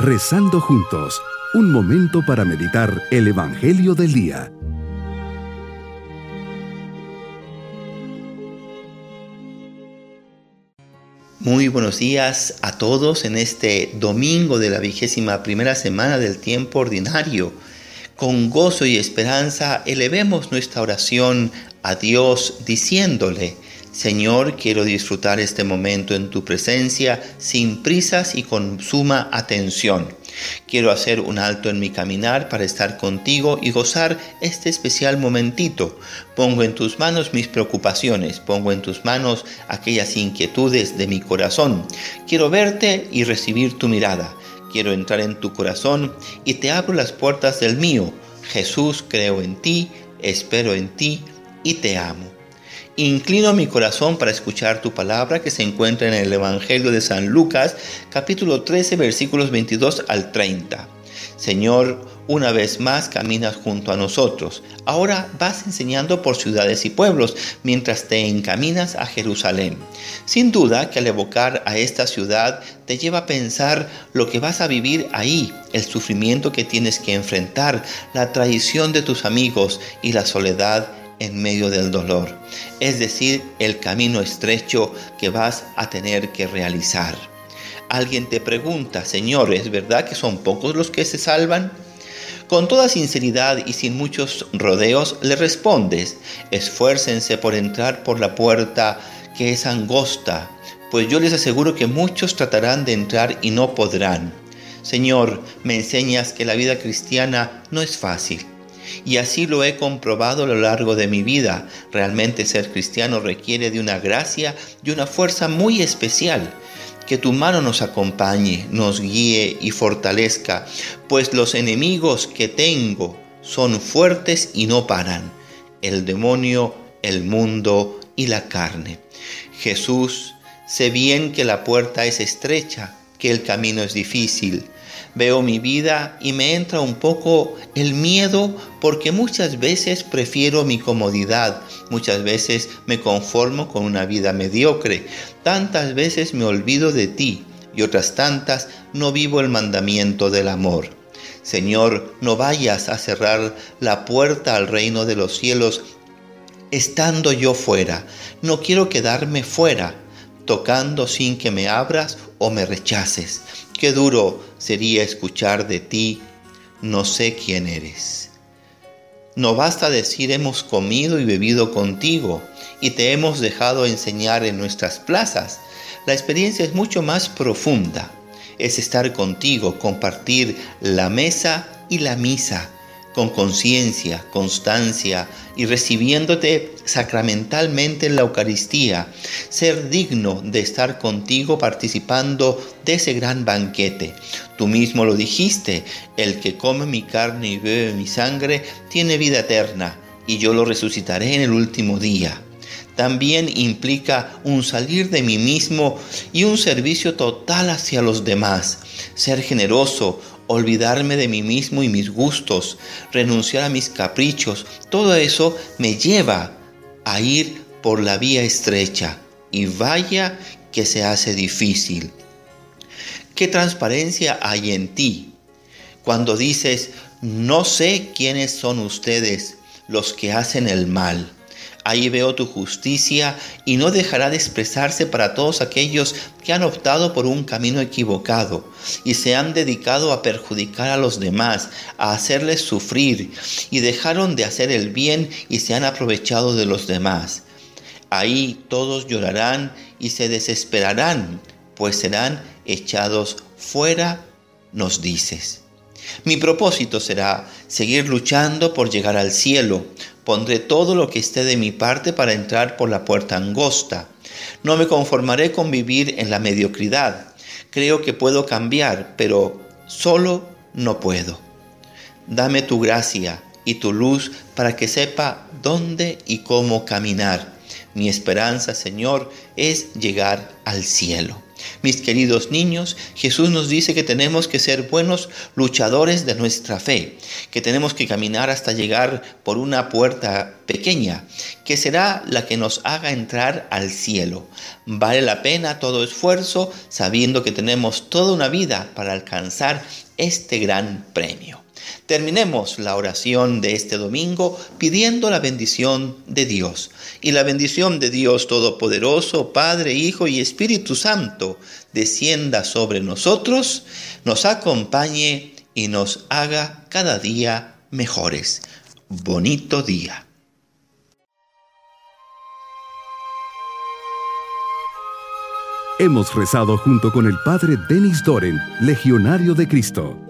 Rezando juntos, un momento para meditar el Evangelio del Día. Muy buenos días a todos en este domingo de la vigésima primera semana del tiempo ordinario. Con gozo y esperanza elevemos nuestra oración a Dios diciéndole, Señor, quiero disfrutar este momento en tu presencia sin prisas y con suma atención. Quiero hacer un alto en mi caminar para estar contigo y gozar este especial momentito. Pongo en tus manos mis preocupaciones, pongo en tus manos aquellas inquietudes de mi corazón. Quiero verte y recibir tu mirada. Quiero entrar en tu corazón y te abro las puertas del mío. Jesús, creo en ti, espero en ti y te amo. Inclino mi corazón para escuchar tu palabra que se encuentra en el Evangelio de San Lucas, capítulo 13, versículos 22 al 30. Señor, una vez más caminas junto a nosotros. Ahora vas enseñando por ciudades y pueblos mientras te encaminas a Jerusalén. Sin duda que al evocar a esta ciudad te lleva a pensar lo que vas a vivir ahí, el sufrimiento que tienes que enfrentar, la traición de tus amigos y la soledad en medio del dolor, es decir, el camino estrecho que vas a tener que realizar. Alguien te pregunta, Señor, ¿es verdad que son pocos los que se salvan? Con toda sinceridad y sin muchos rodeos le respondes, esfuércense por entrar por la puerta que es angosta, pues yo les aseguro que muchos tratarán de entrar y no podrán. Señor, me enseñas que la vida cristiana no es fácil y así lo he comprobado a lo largo de mi vida. Realmente ser cristiano requiere de una gracia y una fuerza muy especial. Que tu mano nos acompañe, nos guíe y fortalezca, pues los enemigos que tengo son fuertes y no paran. El demonio, el mundo y la carne. Jesús, sé bien que la puerta es estrecha, que el camino es difícil Veo mi vida y me entra un poco el miedo porque muchas veces prefiero mi comodidad, muchas veces me conformo con una vida mediocre, tantas veces me olvido de ti y otras tantas no vivo el mandamiento del amor. Señor, no vayas a cerrar la puerta al reino de los cielos estando yo fuera. No quiero quedarme fuera, tocando sin que me abras o me rechaces. Qué duro sería escuchar de ti, no sé quién eres. No basta decir hemos comido y bebido contigo y te hemos dejado enseñar en nuestras plazas. La experiencia es mucho más profunda. Es estar contigo, compartir la mesa y la misa con conciencia, constancia y recibiéndote sacramentalmente en la Eucaristía, ser digno de estar contigo participando de ese gran banquete. Tú mismo lo dijiste, el que come mi carne y bebe mi sangre tiene vida eterna, y yo lo resucitaré en el último día también implica un salir de mí mismo y un servicio total hacia los demás, ser generoso, olvidarme de mí mismo y mis gustos, renunciar a mis caprichos, todo eso me lleva a ir por la vía estrecha y vaya que se hace difícil. ¿Qué transparencia hay en ti cuando dices, no sé quiénes son ustedes los que hacen el mal? Ahí veo tu justicia y no dejará de expresarse para todos aquellos que han optado por un camino equivocado y se han dedicado a perjudicar a los demás, a hacerles sufrir y dejaron de hacer el bien y se han aprovechado de los demás. Ahí todos llorarán y se desesperarán, pues serán echados fuera, nos dices. Mi propósito será seguir luchando por llegar al cielo. Pondré todo lo que esté de mi parte para entrar por la puerta angosta. No me conformaré con vivir en la mediocridad. Creo que puedo cambiar, pero solo no puedo. Dame tu gracia y tu luz para que sepa dónde y cómo caminar. Mi esperanza, Señor, es llegar al cielo. Mis queridos niños, Jesús nos dice que tenemos que ser buenos luchadores de nuestra fe, que tenemos que caminar hasta llegar por una puerta pequeña, que será la que nos haga entrar al cielo. Vale la pena todo esfuerzo sabiendo que tenemos toda una vida para alcanzar este gran premio. Terminemos la oración de este domingo pidiendo la bendición de Dios. Y la bendición de Dios Todopoderoso, Padre, Hijo y Espíritu Santo, descienda sobre nosotros, nos acompañe y nos haga cada día mejores. Bonito día. Hemos rezado junto con el Padre Denis Doren, Legionario de Cristo.